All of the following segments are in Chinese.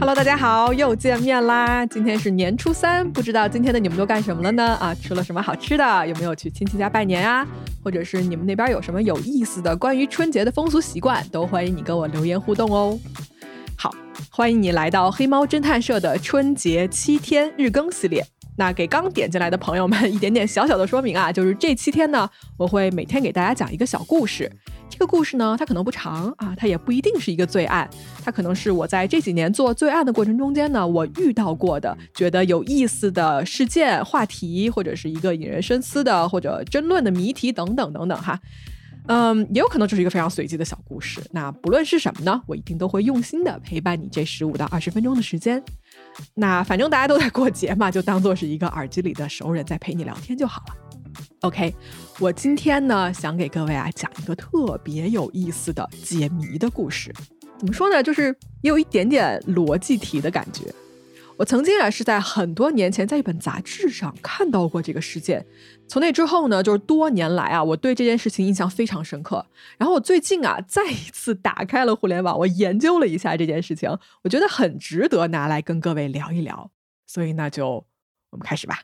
Hello，大家好，又见面啦！今天是年初三，不知道今天的你们都干什么了呢？啊，吃了什么好吃的？有没有去亲戚家拜年啊？或者是你们那边有什么有意思的关于春节的风俗习惯？都欢迎你跟我留言互动哦。好，欢迎你来到黑猫侦探社的春节七天日更系列。那给刚点进来的朋友们一点点小小的说明啊，就是这七天呢，我会每天给大家讲一个小故事。这个故事呢，它可能不长啊，它也不一定是一个罪案，它可能是我在这几年做罪案的过程中间呢，我遇到过的觉得有意思的事件、话题，或者是一个引人深思的或者争论的谜题等等等等哈。嗯，也有可能就是一个非常随机的小故事。那不论是什么呢，我一定都会用心的陪伴你这十五到二十分钟的时间。那反正大家都在过节嘛，就当做是一个耳机里的熟人在陪你聊天就好了。OK，我今天呢想给各位啊讲一个特别有意思的解谜的故事。怎么说呢？就是也有一点点逻辑题的感觉。我曾经啊是在很多年前在一本杂志上看到过这个事件。从那之后呢，就是多年来啊，我对这件事情印象非常深刻。然后我最近啊再一次打开了互联网，我研究了一下这件事情，我觉得很值得拿来跟各位聊一聊。所以那就我们开始吧。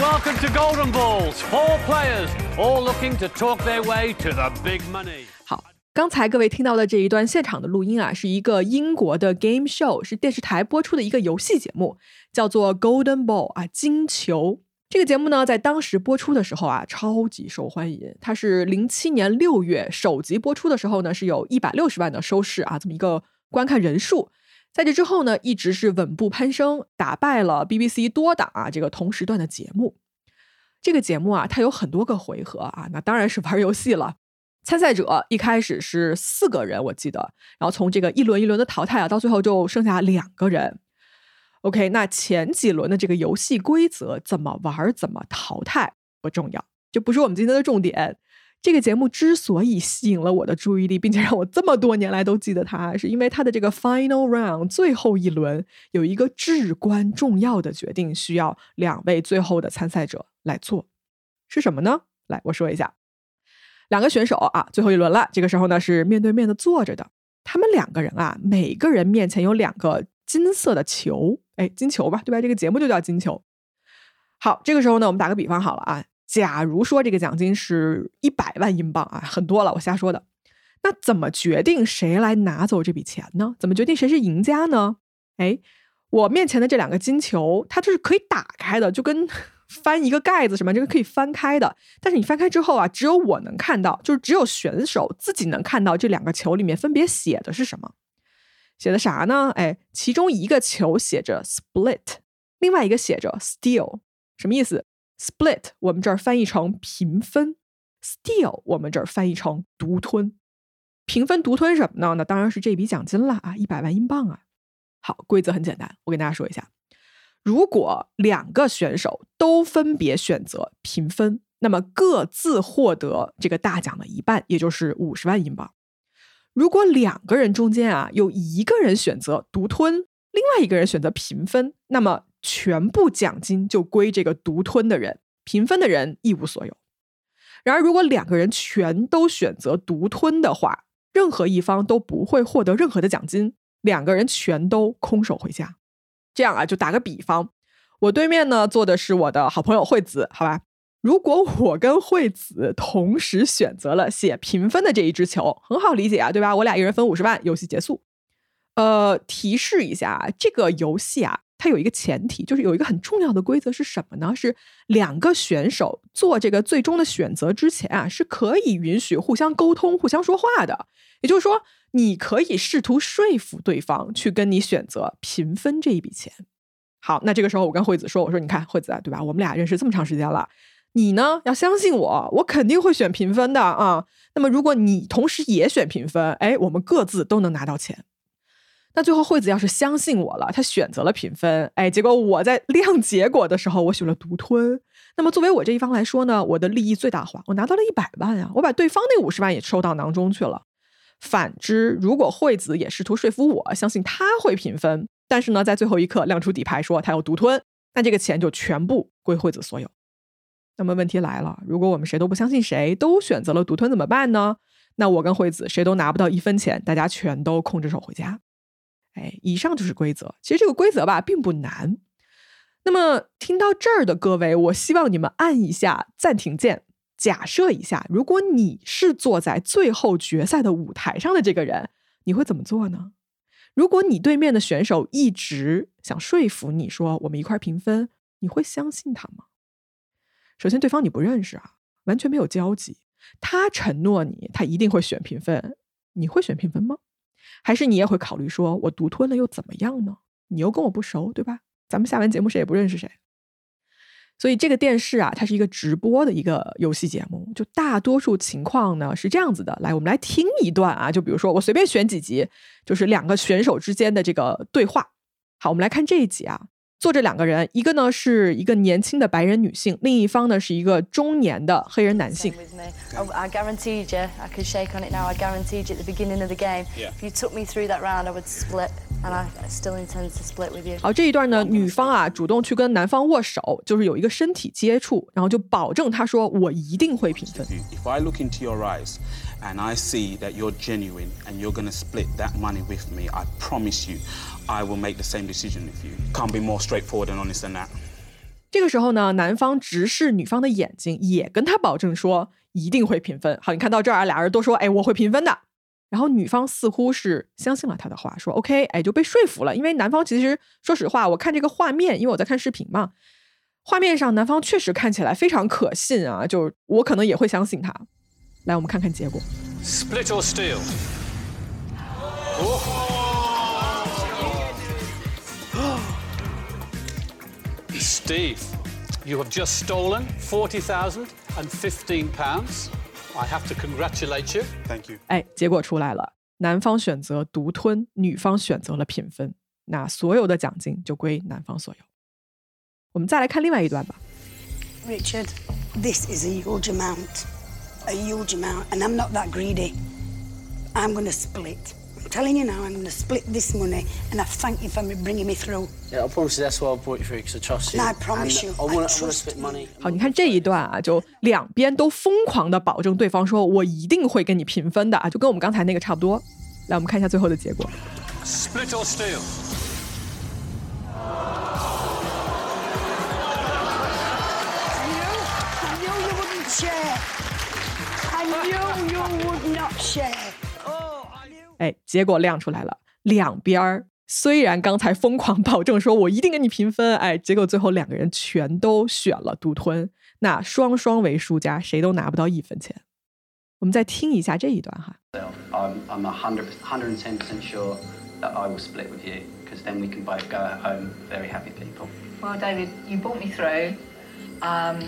Welcome to Golden Balls. Four players, all looking to talk their way to the big money. 好，刚才各位听到的这一段现场的录音啊，是一个英国的 game show，是电视台播出的一个游戏节目，叫做 Golden Ball 啊，金球。这个节目呢，在当时播出的时候啊，超级受欢迎。它是零七年六月首集播出的时候呢，是有一百六十万的收视啊，这么一个观看人数。在这之后呢，一直是稳步攀升，打败了 BBC 多档啊这个同时段的节目。这个节目啊，它有很多个回合啊，那当然是玩游戏了。参赛者一开始是四个人，我记得，然后从这个一轮一轮的淘汰啊，到最后就剩下两个人。OK，那前几轮的这个游戏规则怎么玩、怎么淘汰不重要，这不是我们今天的重点。这个节目之所以吸引了我的注意力，并且让我这么多年来都记得它，是因为它的这个 final round 最后一轮有一个至关重要的决定，需要两位最后的参赛者来做，是什么呢？来，我说一下，两个选手啊，最后一轮了，这个时候呢是面对面的坐着的，他们两个人啊，每个人面前有两个金色的球，哎，金球吧，对吧？这个节目就叫金球。好，这个时候呢，我们打个比方好了啊。假如说这个奖金是一百万英镑啊，很多了，我瞎说的。那怎么决定谁来拿走这笔钱呢？怎么决定谁是赢家呢？哎，我面前的这两个金球，它就是可以打开的，就跟 翻一个盖子什么，这个可以翻开的。但是你翻开之后啊，只有我能看到，就是只有选手自己能看到这两个球里面分别写的是什么。写的啥呢？哎，其中一个球写着 split，另外一个写着 steal，什么意思？Split，我们这儿翻译成平分；Steal，我们这儿翻译成独吞。平分独吞什么呢？那当然是这笔奖金了啊，一百万英镑啊。好，规则很简单，我跟大家说一下：如果两个选手都分别选择平分，那么各自获得这个大奖的一半，也就是五十万英镑。如果两个人中间啊有一个人选择独吞，另外一个人选择平分，那么。全部奖金就归这个独吞的人，平分的人一无所有。然而，如果两个人全都选择独吞的话，任何一方都不会获得任何的奖金，两个人全都空手回家。这样啊，就打个比方，我对面呢坐的是我的好朋友惠子，好吧？如果我跟惠子同时选择了写平分的这一支球，很好理解啊，对吧？我俩一人分五十万，游戏结束。呃，提示一下，这个游戏啊。它有一个前提，就是有一个很重要的规则是什么呢？是两个选手做这个最终的选择之前啊，是可以允许互相沟通、互相说话的。也就是说，你可以试图说服对方去跟你选择平分这一笔钱。好，那这个时候我跟惠子说：“我说你看，惠子啊，对吧？我们俩认识这么长时间了，你呢要相信我，我肯定会选平分的啊。那么如果你同时也选平分，哎，我们各自都能拿到钱。”那最后惠子要是相信我了，他选择了平分，哎，结果我在 亮结果的时候，我选了独吞。那么作为我这一方来说呢，我的利益最大化，我拿到了一百万啊，我把对方那五十万也收到囊中去了。反之，如果惠子也试图说服我，相信他会平分，但是呢，在最后一刻亮出底牌说他要独吞，那这个钱就全部归惠子所有。那么问题来了，如果我们谁都不相信谁，都选择了独吞怎么办呢？那我跟惠子谁都拿不到一分钱，大家全都空着手回家。哎，以上就是规则。其实这个规则吧，并不难。那么听到这儿的各位，我希望你们按一下暂停键，假设一下，如果你是坐在最后决赛的舞台上的这个人，你会怎么做呢？如果你对面的选手一直想说服你说我们一块平分，你会相信他吗？首先，对方你不认识啊，完全没有交集。他承诺你，他一定会选平分，你会选平分吗？还是你也会考虑说，我独吞了又怎么样呢？你又跟我不熟，对吧？咱们下完节目谁也不认识谁。所以这个电视啊，它是一个直播的一个游戏节目，就大多数情况呢是这样子的。来，我们来听一段啊，就比如说我随便选几集，就是两个选手之间的这个对话。好，我们来看这一集啊。坐着两个人，一个呢是一个年轻的白人女性，另一方呢是一个中年的黑人男性。I guaranteed you, I could shake on it now. I guaranteed you at the beginning of the game. If you took me through that round, I would split, and I still intend to split with you. 好，这一段呢，女方啊主动去跟男方握手，就是有一个身体接触，然后就保证他说我一定会平分。If I look into your eyes and I see that you're genuine and you're going to split that money with me, I promise you. I will make the same decision with you. Can't be more straightforward and honest than that. 这个时候呢，男方直视女方的眼睛，也跟他保证说一定会平分。好，你看到这儿，俩人都说，哎，我会平分的。然后女方似乎是相信了他的话，说 OK，哎，就被说服了。因为男方其实说实话，我看这个画面，因为我在看视频嘛，画面上男方确实看起来非常可信啊，就我可能也会相信他。来，我们看看结果。Split or steal? Steve, you have just stolen forty thousand and fifteen pounds. I have to congratulate you. Thank you. 哎，结果出来了，男方选择独吞，女方选择了平分，那所有的奖金就归男方所有。我们再来看另外一段吧。 Richard, this is a huge amount. A huge amount. And I'm not that greedy. I'm going to split. I'm telling you now, I'm going to split this money. And I thank you for me bringing me through. Yeah, I promise you that's why I brought you through because I trust you. No, I promise And you, I I want, I want to trust split you. money. 好，你看这一段啊，就两边都疯狂的保证对方说，我一定会跟你平分的啊，就跟我们刚才那个差不多。来，我们看一下最后的结果。 Split or steal? I knew you wouldn't share. I knew you would not share. 哎，结果亮出来了，两边儿虽然刚才疯狂保证说我一定跟你平分，哎，结果最后两个人全都选了独吞，那双双为输家，谁都拿不到一分钱。我们再听一下这一段哈。I'm, I'm 100, 110% sure that I will split with you because then we can both go home very happy people. Well, David, you brought me through, um,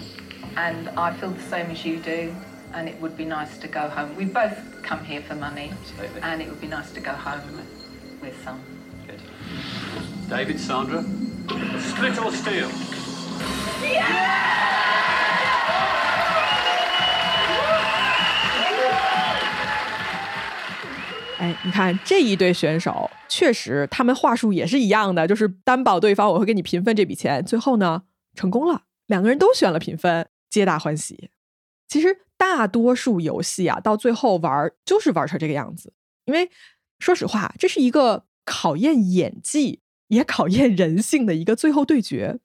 and I feel the same as you do. And it would be nice to go home. We both come here for money, Absolutely. and it would be nice to go home with some. Good. David, Sandra, split or steal? Yeah! 哎，你看这一对选手，确实他们话术也是一样的，就是担保对方我会给你平分这笔钱。最后呢，成功了，两个人都选了平分，皆大欢喜。其实大多数游戏啊，到最后玩儿就是玩成这个样子。因为说实话，这是一个考验演技也考验人性的一个最后对决。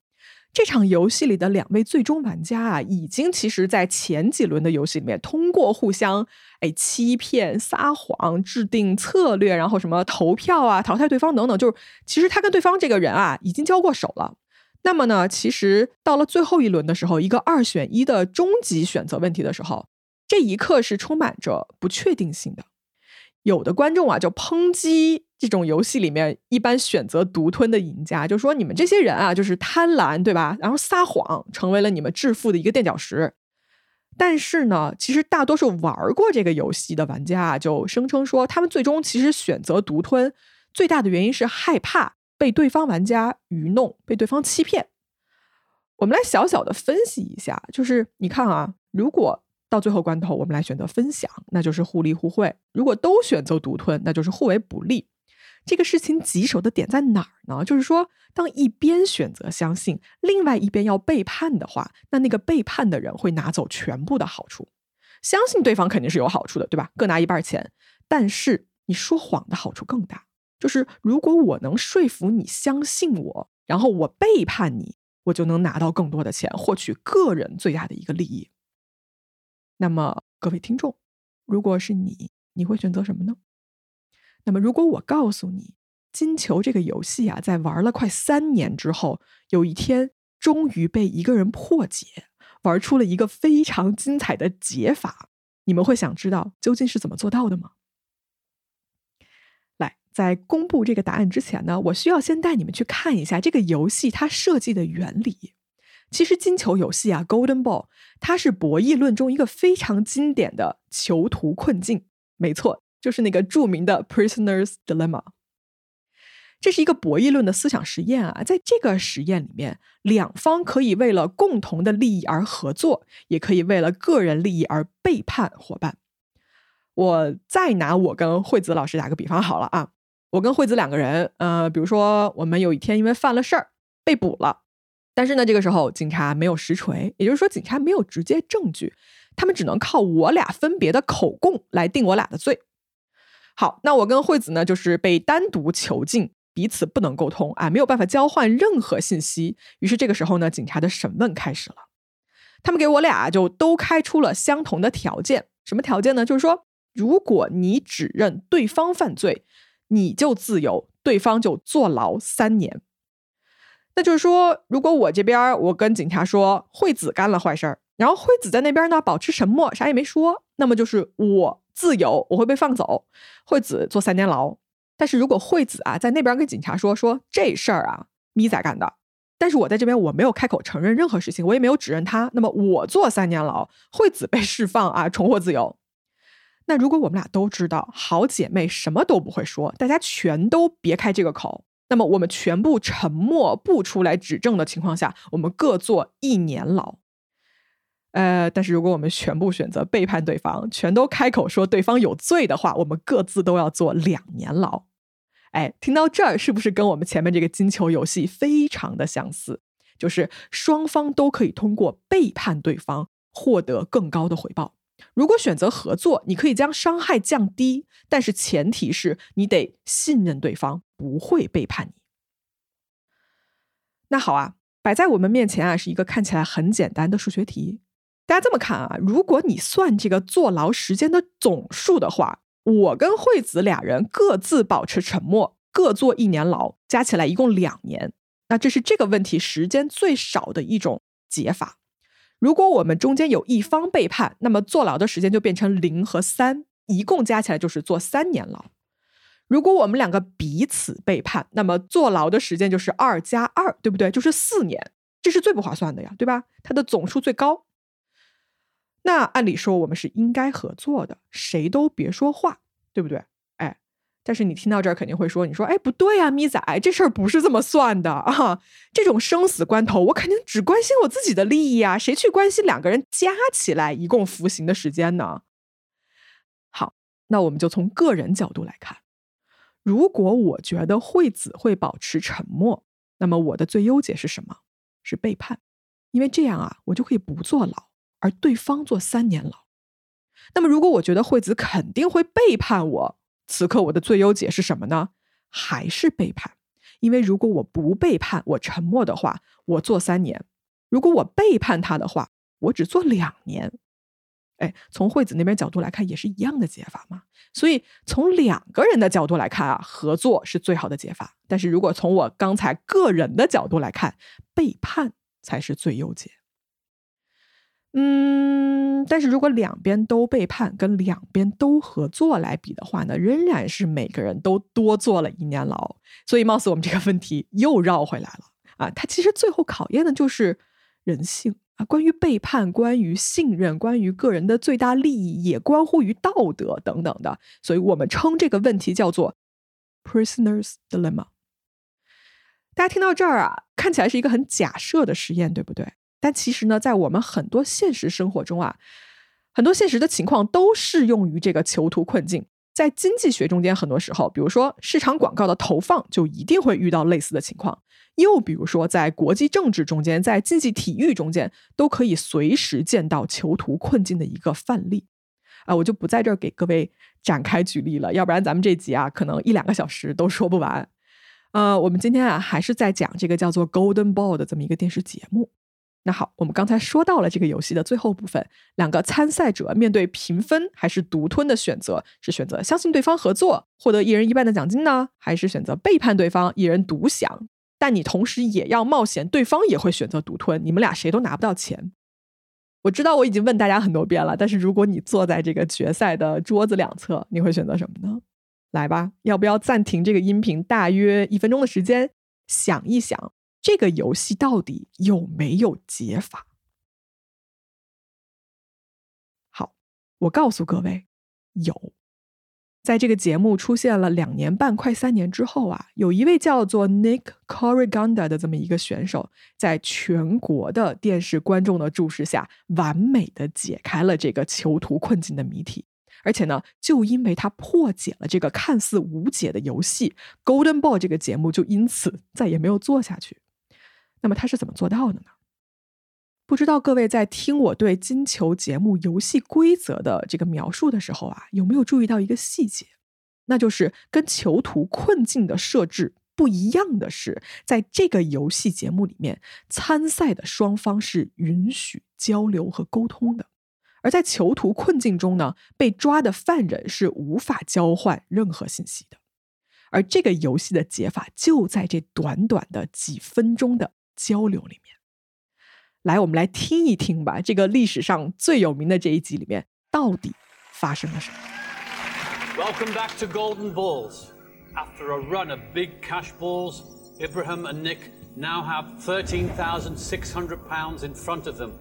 这场游戏里的两位最终玩家啊，已经其实在前几轮的游戏里面，通过互相哎欺骗、撒谎、制定策略，然后什么投票啊、淘汰对方等等，就是其实他跟对方这个人啊已经交过手了。那么呢，其实到了最后一轮的时候，一个二选一的终极选择问题的时候，这一刻是充满着不确定性的。有的观众啊，就抨击这种游戏里面一般选择独吞的赢家，就说你们这些人啊，就是贪婪，对吧？然后撒谎，成为了你们致富的一个垫脚石。但是呢，其实大多数玩过这个游戏的玩家啊，就声称说，他们最终其实选择独吞，最大的原因是害怕被对方玩家愚弄，被对方欺骗。我们来小小的分析一下，就是你看啊，如果到最后关头，我们来选择分享，那就是互利互惠；如果都选择独吞，那就是互为不利。这个事情棘手的点在哪儿呢？就是说，当一边选择相信，另外一边要背叛的话，那那个背叛的人会拿走全部的好处。相信对方肯定是有好处的，对吧？各拿一半钱。但是你说谎的好处更大，就是如果我能说服你相信我，然后我背叛你，我就能拿到更多的钱，获取个人最大的一个利益。那么，各位听众，如果是你，你会选择什么呢？那么，如果我告诉你，金球这个游戏啊，在玩了快三年之后，有一天终于被一个人破解。玩出了一个非常精彩的解法，你们会想知道究竟是怎么做到的吗？在公布这个答案之前呢，我需要先带你们去看一下这个游戏它设计的原理。其实金球游戏啊，Golden Ball，它是博弈论中一个非常经典的囚徒困境。没错，就是那个著名的 Prisoner's Dilemma。这是一个博弈论的思想实验啊，在这个实验里面，两方可以为了共同的利益而合作，也可以为了个人利益而背叛伙伴。我再拿我跟惠子老师打个比方好了啊，我跟惠子两个人，呃，比如说我们有一天因为犯了事儿被捕了，但是呢，这个时候警察没有实锤，也就是说警察没有直接证据，他们只能靠我俩分别的口供来定我俩的罪。好，那我跟惠子呢，就是被单独囚禁。彼此不能沟通啊，没有办法交换任何信息。于是这个时候呢，警察的审问开始了。他们给我俩就都开出了相同的条件。什么条件呢？就是说，如果你指认对方犯罪，你就自由，对方就坐牢三年。那就是说，如果我这边我跟警察说惠子干了坏事儿，然后惠子在那边呢保持沉默，啥也没说，那么就是我自由，我会被放走，惠子坐三年牢。但是如果惠子啊在那边跟警察说说这事儿啊咪仔干的，但是我在这边我没有开口承认任何事情，我也没有指认他，那么我坐三年牢，惠子被释放啊重获自由。那如果我们俩都知道好姐妹什么都不会说，大家全都别开这个口，那么我们全部沉默不出来指证的情况下，我们各坐一年牢。呃，但是如果我们全部选择背叛对方，全都开口说对方有罪的话，我们各自都要坐两年牢。哎，听到这儿，是不是跟我们前面这个金球游戏非常的相似？就是双方都可以通过背叛对方获得更高的回报。如果选择合作，你可以将伤害降低，但是前提是你得信任对方不会背叛你。那好啊，摆在我们面前啊，是一个看起来很简单的数学题。大家这么看啊，如果你算这个坐牢时间的总数的话。我跟惠子俩人各自保持沉默，各坐一年牢，加起来一共两年。那这是这个问题时间最少的一种解法。如果我们中间有一方背叛，那么坐牢的时间就变成零和三，一共加起来就是坐三年牢。如果我们两个彼此背叛，那么坐牢的时间就是二加二，对不对？就是四年，这是最不划算的呀，对吧？它的总数最高。那按理说我们是应该合作的，谁都别说话，对不对？但是你听到这儿肯定会说，你说，哎，不对呀，咪仔，这事儿不是这么算的啊！这种生死关头，我肯定只关心我自己的利益啊，谁去关心两个人加起来一共服刑的时间呢？好，那我们就从个人角度来看，如果我觉得惠子会保持沉默，那么我的最优解是什么？是背叛，因为这样啊，我就可以不坐牢。而对方坐三年牢，那么如果我觉得惠子肯定会背叛我，此刻我的最优解是什么呢？还是背叛？因为如果我不背叛，我沉默的话，我做三年；如果我背叛他的话，我只做两年。哎，从惠子那边角度来看，也是一样的解法嘛。所以从两个人的角度来看啊，合作是最好的解法。但是如果从我刚才个人的角度来看，背叛才是最优解。嗯，但是如果两边都背叛，跟两边都合作来比的话呢，仍然是每个人都多坐了一年牢。所以，貌似我们这个问题又绕回来了啊！它其实最后考验的就是人性啊，关于背叛，关于信任，关于个人的最大利益，也关乎于道德等等的。所以我们称这个问题叫做 “prisoner's dilemma”。大家听到这儿啊，看起来是一个很假设的实验，对不对？但其实呢，在我们很多现实生活中啊，很多现实的情况都适用于这个囚徒困境。在经济学中间，很多时候，比如说市场广告的投放，就一定会遇到类似的情况。又比如说，在国际政治中间，在竞技体育中间，都可以随时见到囚徒困境的一个范例。啊，我就不在这儿给各位展开举例了，要不然咱们这集啊，可能一两个小时都说不完。呃，我们今天啊，还是在讲这个叫做《Golden Ball》的这么一个电视节目。那好，我们刚才说到了这个游戏的最后部分，两个参赛者面对平分还是独吞的选择，是选择相信对方合作，获得一人一半的奖金呢，还是选择背叛对方，一人独享？但你同时也要冒险，对方也会选择独吞，你们俩谁都拿不到钱。我知道我已经问大家很多遍了，但是如果你坐在这个决赛的桌子两侧，你会选择什么呢？来吧，要不要暂停这个音频，大约一分钟的时间，想一想。这个游戏到底有没有解法？好，我告诉各位，有。在这个节目出现了两年半、快三年之后啊，有一位叫做 Nick Corriganda 的这么一个选手，在全国的电视观众的注视下，完美的解开了这个囚徒困境的谜题。而且呢，就因为他破解了这个看似无解的游戏，Golden Ball 这个节目就因此再也没有做下去。那么他是怎么做到的呢？不知道各位在听我对金球节目游戏规则的这个描述的时候啊，有没有注意到一个细节？那就是跟囚徒困境的设置不一样的是，在这个游戏节目里面，参赛的双方是允许交流和沟通的；而在囚徒困境中呢，被抓的犯人是无法交换任何信息的。而这个游戏的解法就在这短短的几分钟的。交流里面，来，我们来听一听吧。这个历史上最有名的这一集里面，到底发生了什么？Welcome back to Golden Balls. After a run of big cash balls, Ibrahim and Nick now have thirteen thousand six hundred pounds in front of them.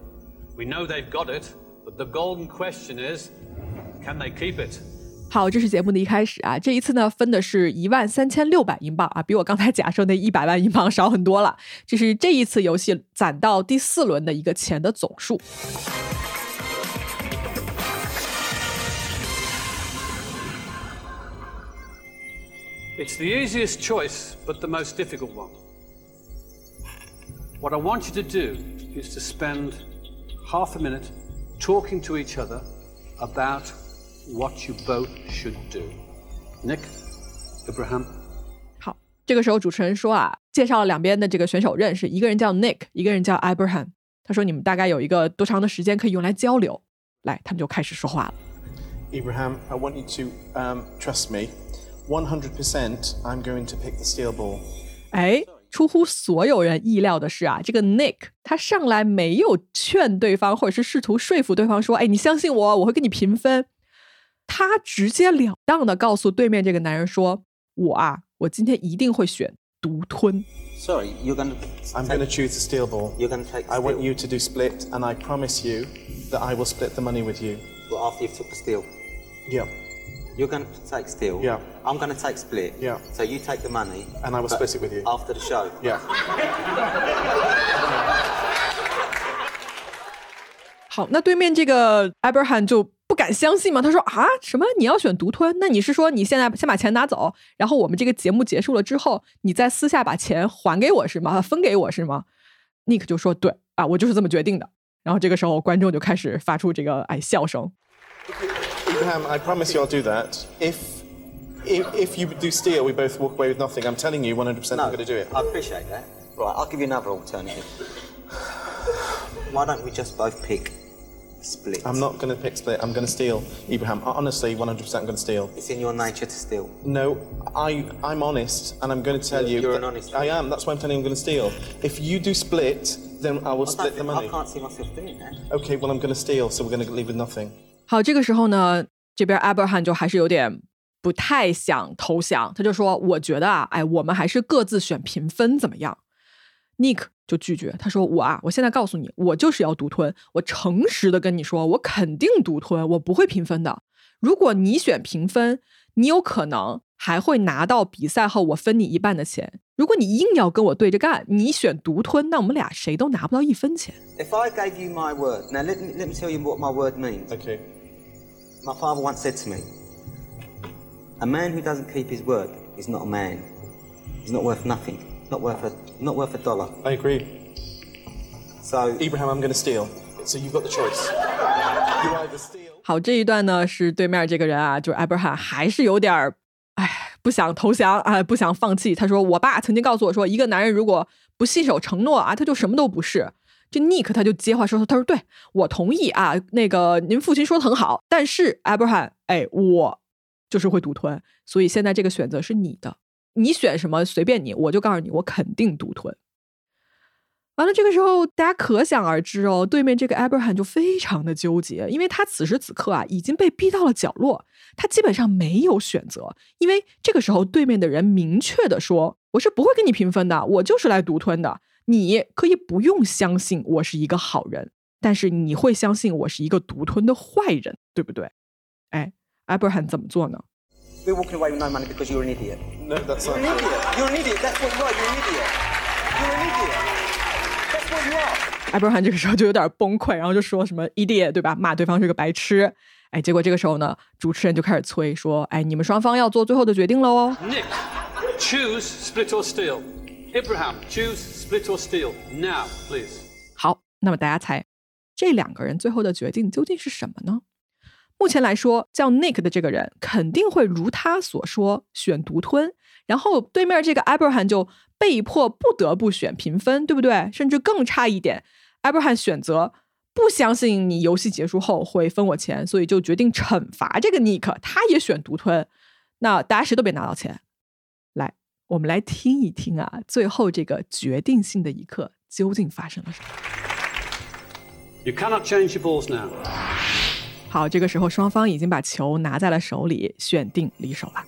We know they've got it, but the golden question is, can they keep it? 好，这是节目的一开始啊。这一次呢，分的是一万三千六百英镑啊，比我刚才假设那一百万英镑少很多了。这是这一次游戏攒到第四轮的一个钱的总数。It's the easiest choice, but the most difficult one. What I want you to do is to spend half a minute talking to each other about What you both should do, Nick, Abraham. 好，这个时候主持人说啊，介绍了两边的这个选手认识，一个人叫 Nick，一个人叫 Abraham。他说你们大概有一个多长的时间可以用来交流？来，他们就开始说话了。Abraham, I want you to um, trust me. One hundred percent, I'm going to pick the steel ball. 哎，出乎所有人意料的是啊，这个 Nick 他上来没有劝对方，或者是试图说服对方说，哎，你相信我，我会跟你平分。他直截了当的告诉对面这个男人说：“我啊，我今天一定会选独吞。” Sorry, you're gonna. I'm gonna choose the steel ball. You're gonna take. I want you to do split, and I promise you that I will split the money with you. Well, after you've took the steel. Yeah. You're going to take steel. Yeah. I'm going to take split. Yeah. So you take the money. And I will split it with you. After the show. Yeah. 好，那对面这个 Abraham 就不 敢相信吗？他说啊，什么你要选独吞？那你是说你现在先把钱拿走，然后我们这个节目结束了之后，你再私下把钱还给我是吗？分给我是吗？Nick 就说对啊，我就是这么决定的。然后这个时候观众就开始发出这个哎笑声。Abraham, I promise you I'll do that. If if if you do steal, we both walk away with nothing. I'm telling you, 100% I'm going to do it. I appreciate that. Right, I'll give you another alternative. Why don't we just both pick split. I'm not going to pick split. I'm going to steal, Ibrahim. Honestly, 100% I'm going to steal. It's in your nature to steal. No, I, I'm honest, and I'm going to tell you're, you. You're an honest. I am. That's why I'm telling you I'm going to steal. If you do split, then I will I split the money. I can't see myself doing that. Okay, well I'm going to steal, so we're going to leave with nothing. 好，这个时候呢，这边 Abraham 就还是有点不太想投降，他就说：“我觉得啊，哎，我们还是各自选平分怎么样 ？”Nick 就拒绝，他说：“我啊，我现在告诉你，我就是要独吞。我诚实的跟你说，我肯定独吞，我不会平分的。如果你选平分，你有可能还会拿到比赛后我分你一半的钱。如果你硬要跟我对着干，你选独吞，那我们俩谁都拿不到一分钱。” If I gave you my word, now let me let me tell you what my word means. Okay. My father once said to me, A man who doesn't keep his word is not a man. He's not worth nothing. Not worth a not worth a dollar. I agree. So Abraham, I'm going to steal. So you've got the choice. You either steal. 好，这一段呢是对面这个人啊，就是 Abraham 还是有点儿，哎，不想投降啊，不想放弃。他说：“我爸曾经告诉我说，一个男人如果不信守承诺啊，他就什么都不是。”这 Nick 他就接话说：“他说对我同意啊，那个您父亲说的很好，但是 Abraham，哎，我就是会独吞，所以现在这个选择是你的，你选什么随便你，我就告诉你，我肯定独吞。”完了，这个时候大家可想而知哦，对面这个 Abraham 就非常的纠结，因为他此时此刻啊已经被逼到了角落，他基本上没有选择，因为这个时候对面的人明确的说：“我是不会跟你平分的，我就是来独吞的。你可以不用相信我是一个好人，但是你会相信我是一个独吞的坏人，对不对？”哎，Abraham 怎么做呢？We're walking away with no money because you're an idiot. No, that's You're not an idiot. You're an idiot. That's what you are. You're an idiot. You're an idiot. That's what you are. Abraham 这个时候就有点崩溃，然后就说什么 idiot 对吧？骂对方是个白痴。哎，结果这个时候呢，主持人就开始催说：“哎，你们双方要做最后的决定了哦。Nick, choose split or steal. Abraham, choose split or steal. Now, please. ”好，那么大家猜，这两个人最后的决定究竟是什么呢？目前来说，叫 Nick 的这个人肯定会如他所说选独吞，然后对面这个 Abraham 就被迫不得不选平分，对不对？甚至更差一点，Abraham 选择不相信你游戏结束后会分我钱，所以就决定惩罚这个 Nick，他也选独吞。那大家谁都别拿到钱。来，我们来听一听啊，最后这个决定性的一刻究竟发生了什么？You cannot change your balls now. 好，这个时候双方已经把球拿在了手里，选定离手了。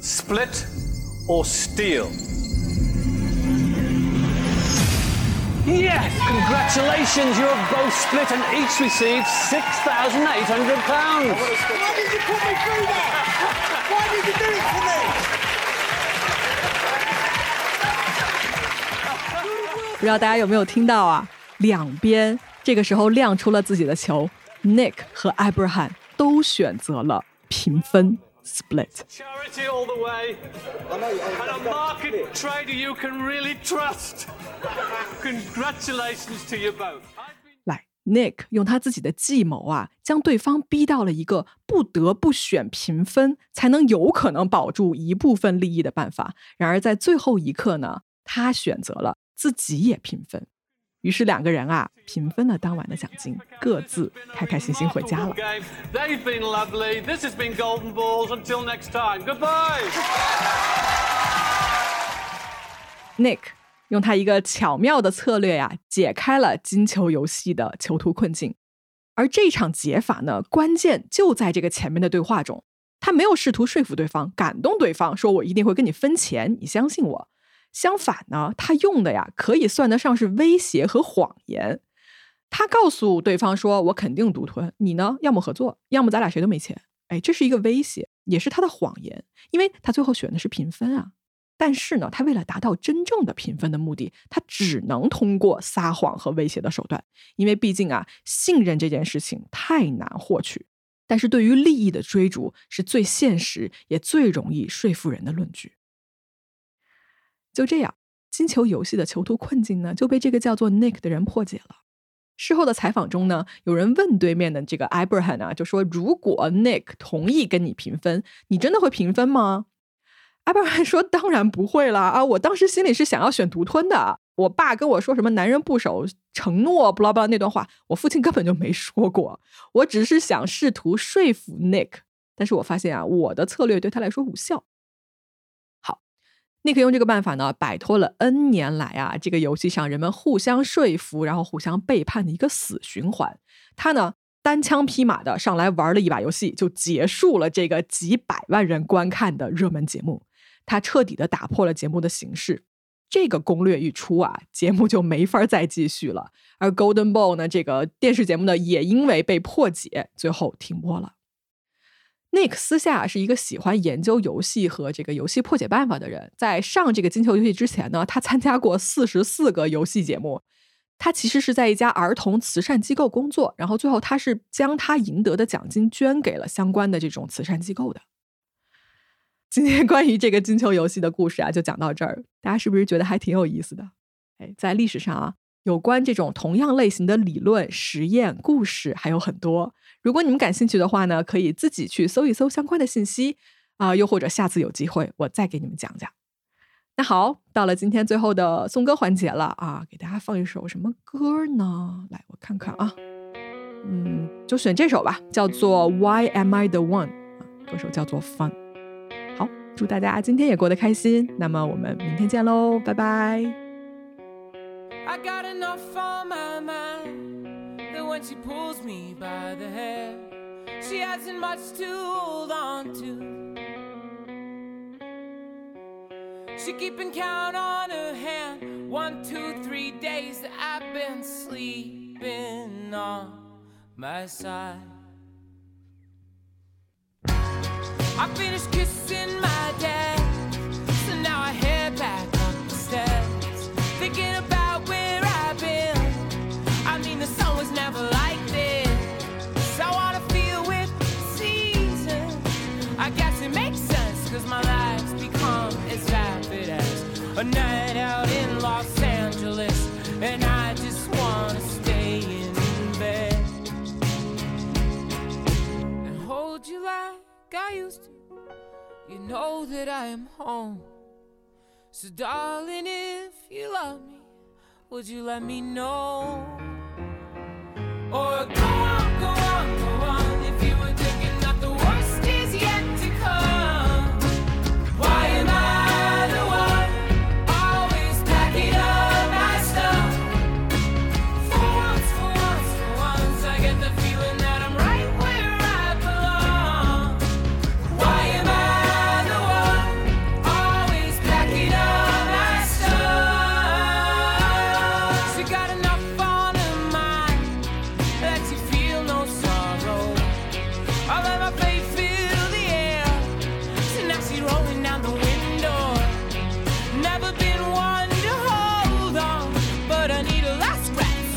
Split or steal? Yes! Congratulations, you have both split and each received £6,800. Why did you put me through that? Why did you do it to me? 不知道大家有没有听到啊？两边这个时候亮出了自己的球，Nick 和 Abraham 都选择了平分 split。Charity all the way. And a market trader you can really trust. Congratulations to you both. 来，Nick 用他自己的计谋啊，将对方逼到了一个不得不选平分，才能有可能保住一部分利益的办法。然而在最后一刻呢，他选择了自己也平分。于是两个人啊，平分了当晚的奖金，各自开开心心回家了。They've been lovely. This has been Golden Balls. Until next time. Goodbye. Nick 用他一个巧妙的策略呀、解开了金球游戏的囚徒困境。而这场解法呢，关键就在这个前面的对话中。他没有试图说服对方、感动对方，说我一定会跟你分钱，你相信我。相反呢，他用的呀，可以算得上是威胁和谎言。他告诉对方说：“我肯定独吞，你呢，要么合作，要么咱俩谁都没钱。”哎，这是一个威胁，也是他的谎言，因为他最后选的是平分啊。但是呢，他为了达到真正的平分的目的，他只能通过撒谎和威胁的手段，因为毕竟啊，信任这件事情太难获取。但是对于利益的追逐，是最现实也最容易说服人的论据。就这样，金球游戏的囚徒困境呢，就被这个叫做 Nick 的人破解了。事后的采访中呢，有人问对面的这个 Abraham 啊，就说：“如果 Nick 同意跟你平分，你真的会平分吗？”Abraham 说：“当然不会啦！啊，我当时心里是想要选独吞的。我爸跟我说什么‘男人不守承诺’不拉不拉那段话，我父亲根本就没说过。我只是想试图说服 Nick，但是我发现啊，我的策略对他来说无效。好，Nick 用这个办法呢，摆脱了 N 年来啊这个游戏上人们互相说服，然后互相背叛的一个死循环。他呢，单枪匹马的上来玩了一把游戏，就结束了这个几百万人观看的热门节目。他彻底的打破了节目的形式。这个攻略一出啊，节目就没法再继续了。而 Golden Ball 呢，这个电视节目呢，也因为被破解，最后停播了。Nick 私下是一个喜欢研究游戏和这个游戏破解办法的人。在上这个金球游戏之前呢，他参加过四十四个游戏节目。他其实是在一家儿童慈善机构工作，然后最后他是将他赢得的奖金捐给了相关的这种慈善机构的。今天关于这个金球游戏的故事啊，就讲到这儿。大家是不是觉得还挺有意思的？哎，在历史上啊，有关这种同样类型的理论、实验、故事还有很多。如果你们感兴趣的话呢，可以自己去搜一搜相关的信息啊，又或者下次有机会我再给你们讲讲。那好，到了今天最后的送歌环节了啊，给大家放一首什么歌呢？来，我看看啊，嗯，就选这首吧，叫做《Why Am I the One》啊，歌手叫做 Fun。好祝大家今天也过得开心，那么我们明天见喽，拜拜。I got enough on my mind when she pulls me by the hair, she hasn't much to hold on to. She keeping count on her hand. One, two, three days that I've been sleeping on my side. I finished kissing my dad, so now I head back up the steps, a night out in Los Angeles, and I just wanna stay in bed and hold you like I used to. You know that I am home. So, darling, if you love me, would you let me know? Or go on, go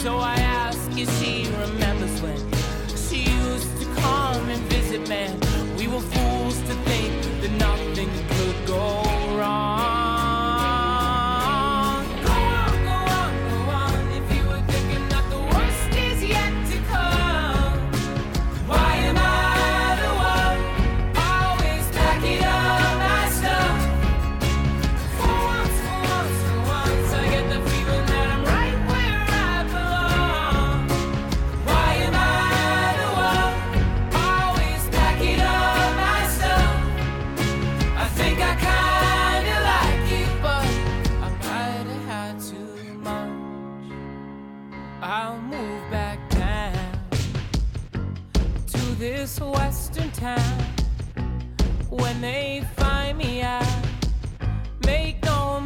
So I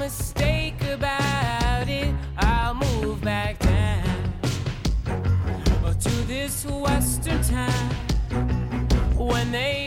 mistake about it, I'll move back down to this western town. When they